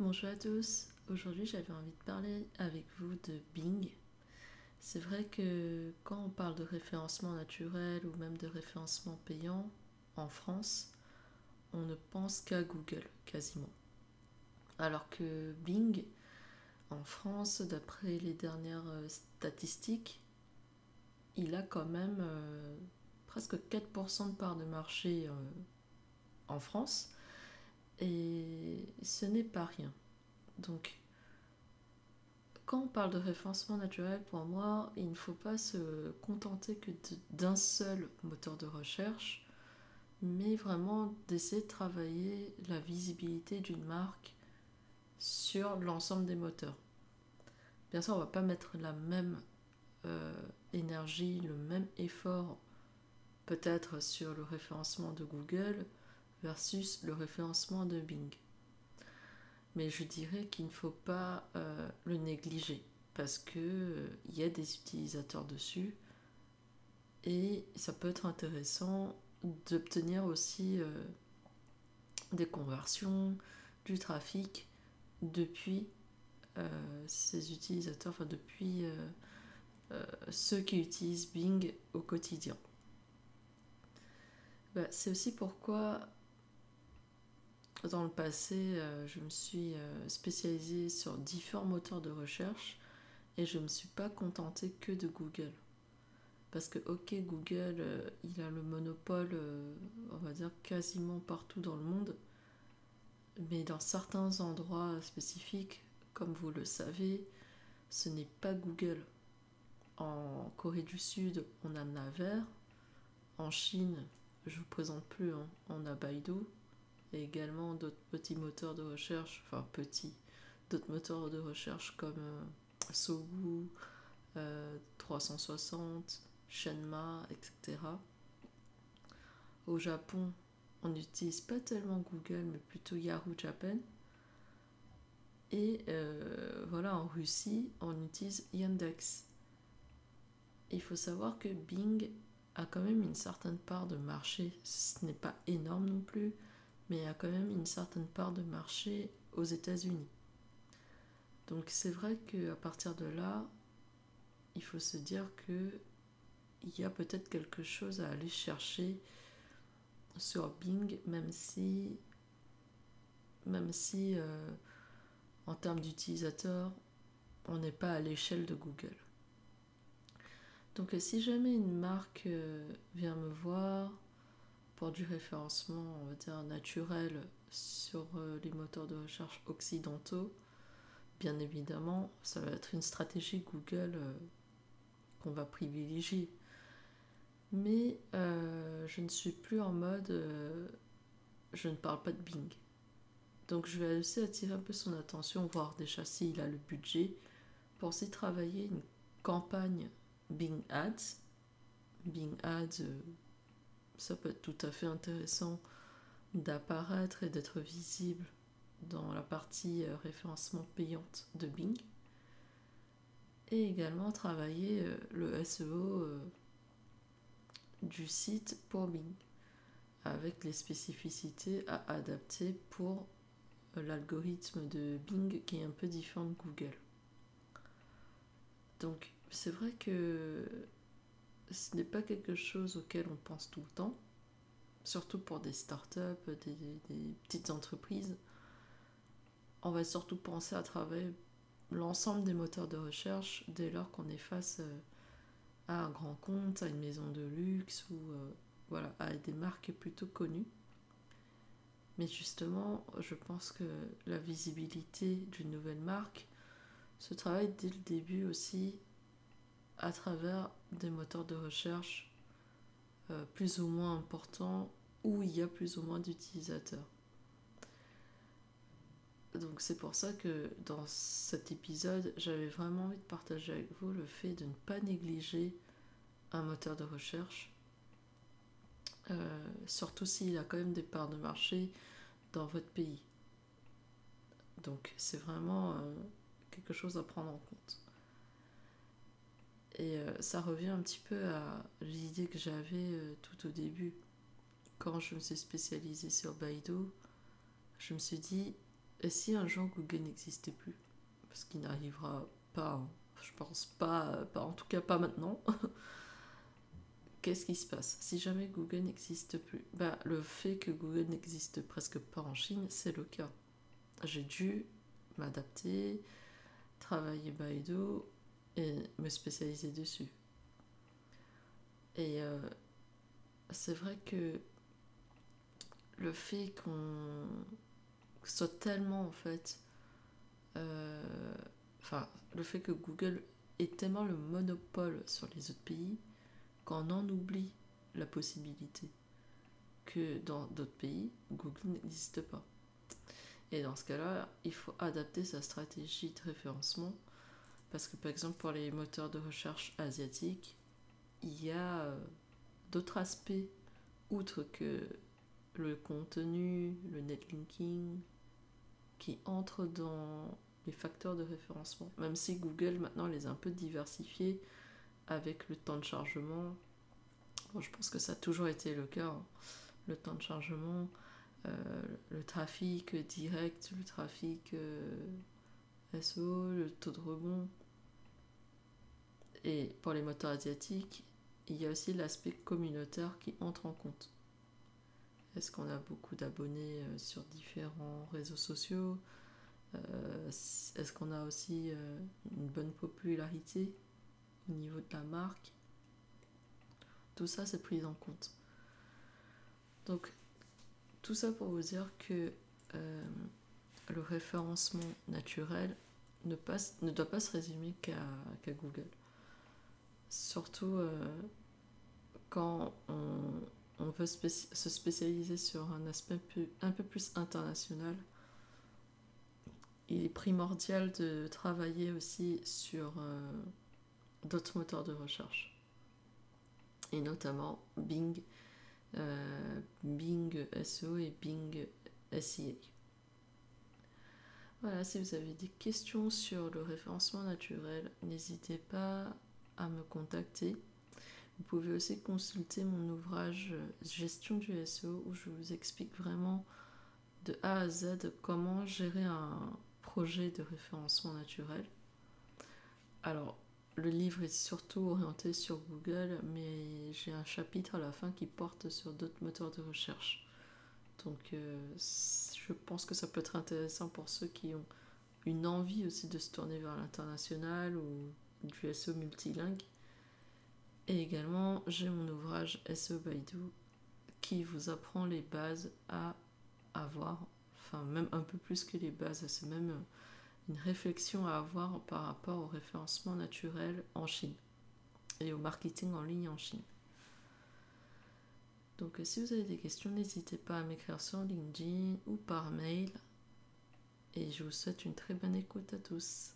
Bonjour à tous, aujourd'hui j'avais envie de parler avec vous de Bing. C'est vrai que quand on parle de référencement naturel ou même de référencement payant en France, on ne pense qu'à Google quasiment. Alors que Bing, en France, d'après les dernières euh, statistiques, il a quand même euh, presque 4% de part de marché euh, en France. Et ce n'est pas rien. Donc, quand on parle de référencement naturel, pour moi, il ne faut pas se contenter que d'un seul moteur de recherche, mais vraiment d'essayer de travailler la visibilité d'une marque sur l'ensemble des moteurs. Bien sûr, on ne va pas mettre la même euh, énergie, le même effort peut-être sur le référencement de Google versus le référencement de Bing. Mais je dirais qu'il ne faut pas euh, le négliger parce qu'il euh, y a des utilisateurs dessus et ça peut être intéressant d'obtenir aussi des conversions, du trafic depuis euh, ces utilisateurs, enfin depuis euh, euh, ceux qui utilisent Bing au quotidien. Bah, c'est aussi pourquoi dans le passé, je me suis spécialisée sur différents moteurs de recherche et je ne me suis pas contentée que de Google. Parce que, ok, Google, il a le monopole, on va dire, quasiment partout dans le monde, mais dans certains endroits spécifiques, comme vous le savez, ce n'est pas Google. En Corée du Sud, on a Naver. En Chine, je vous présente plus, hein, on a Baidu. Et également d'autres petits moteurs de recherche, enfin petits, d'autres moteurs de recherche comme euh, Sogu, 360, euh, Shenma, etc. Au Japon, on n'utilise pas tellement Google, mais plutôt Yahoo Japan. Et euh, voilà, en Russie, on utilise Yandex. Il faut savoir que Bing a quand même une certaine part de marché. Ce n'est pas énorme non plus, mais il y a quand même une certaine part de marché aux États-Unis. Donc c'est vrai qu'à partir de là, il faut se dire que il y a peut-être quelque chose à aller chercher sur Bing, même si, même si euh, en termes d'utilisateurs, on n'est pas à l'échelle de Google. Donc si jamais une marque euh, vient me voir pour du référencement, on va dire naturel sur euh, les moteurs de recherche occidentaux, bien évidemment, ça va être une stratégie Google euh, qu'on va privilégier. Mais je ne suis plus en mode je ne parle pas de Bing. Donc je vais aussi attirer un peu son attention, voir déjà s'il a le budget pour aussi travailler une campagne Bing Ads. Bing Ads, euh, ça peut être tout à fait intéressant d'apparaître et d'être visible dans la partie euh, référencement payante de Bing. Et également travailler euh, le SEO du site pour Bing avec les spécificités à adapter pour l'algorithme de Bing qui est un peu différent de Google. Donc c'est vrai que ce n'est pas quelque chose auquel on pense tout le temps, surtout pour des startups, des, petites entreprises. On va surtout penser à travers l'ensemble des moteurs de recherche dès lors qu'on est face euh, à un grand compte, à une maison de luxe ou euh, voilà, à des marques plutôt connues. Mais justement, je pense que la visibilité d'une nouvelle marque se travaille dès le début aussi à travers des moteurs de recherche euh, plus ou moins importants où il y a plus ou moins d'utilisateurs. Donc c'est pour ça que dans cet épisode, j'avais vraiment envie de partager avec vous le fait de ne pas négliger un moteur de recherche euh, surtout s'il a quand même des parts de marché dans votre pays. Donc c'est vraiment euh, quelque chose à prendre en compte. Et euh, ça revient un petit peu à l'idée que j'avais tout au début. Quand je me suis spécialisée sur Baidu, je me suis dit, Et si un jour Google n'existait plus? Parce qu'il n'arrivera pas, hein. je pense pas, pas, en tout cas pas maintenant. Qu'est-ce qui se passe? Si jamais Google n'existe plus, bah, le fait que Google n'existe presque pas en Chine, c'est le cas. J'ai dû m'adapter, travailler Baidu et me spécialiser dessus. Et euh, c'est vrai que le fait qu'on soit tellement en fait euh, enfin le fait que Google ait tellement le monopole sur les autres pays qu'on en oublie la possibilité que dans d'autres pays Google n'existe pas et dans ce cas-là il faut adapter sa stratégie de référencement parce que par exemple pour les moteurs de recherche asiatiques il y a euh, d'autres aspects outre que le contenu, le netlinking, qui entrent dans les facteurs de référencement. Même si Google maintenant les a un peu diversifiés avec le temps de chargement. je pense que ça a toujours été le cas. Hein. Le temps de chargement, euh, le trafic direct, le trafic euh, SEO, le taux de rebond. Et pour les moteurs asiatiques, il y a aussi l'aspect communautaire qui entre en compte. Est-ce qu'on a beaucoup d'abonnés euh, sur différents réseaux sociaux? Euh, Est-ce qu'on a aussi euh, une bonne popularité au niveau de la marque? Tout ça, c'est pris en compte. Donc, tout ça pour vous dire que le référencement naturel ne, passe, ne doit pas se résumer qu'à Google. Surtout quand on, on veut se spécialiser sur un aspect un peu plus international, il est primordial de travailler aussi sur euh, d'autres moteurs de recherche. Et notamment Bing, euh, Bing SEO et Bing SEA. Voilà, si vous avez des questions sur le référencement naturel, n'hésitez pas à me contacter. Vous pouvez aussi consulter mon ouvrage euh, Gestion du SEO où je vous explique vraiment de A à Z comment gérer un projet de référencement naturel. Alors, le livre est surtout orienté sur Google, mais j'ai un chapitre à la fin qui porte sur d'autres moteurs de recherche. Donc, euh, je pense que ça peut être intéressant pour ceux qui ont une envie aussi de se tourner vers l'international ou du SEO multilingue. Et également, j'ai mon ouvrage SEO Baidu qui vous apprend les bases à avoir, enfin même un peu plus que les bases, c'est même une réflexion à avoir par rapport au référencement naturel en Chine et au marketing en ligne en Chine. Donc si vous avez des questions, n'hésitez pas à m'écrire sur LinkedIn ou par mail. Et je vous souhaite une très bonne écoute à tous.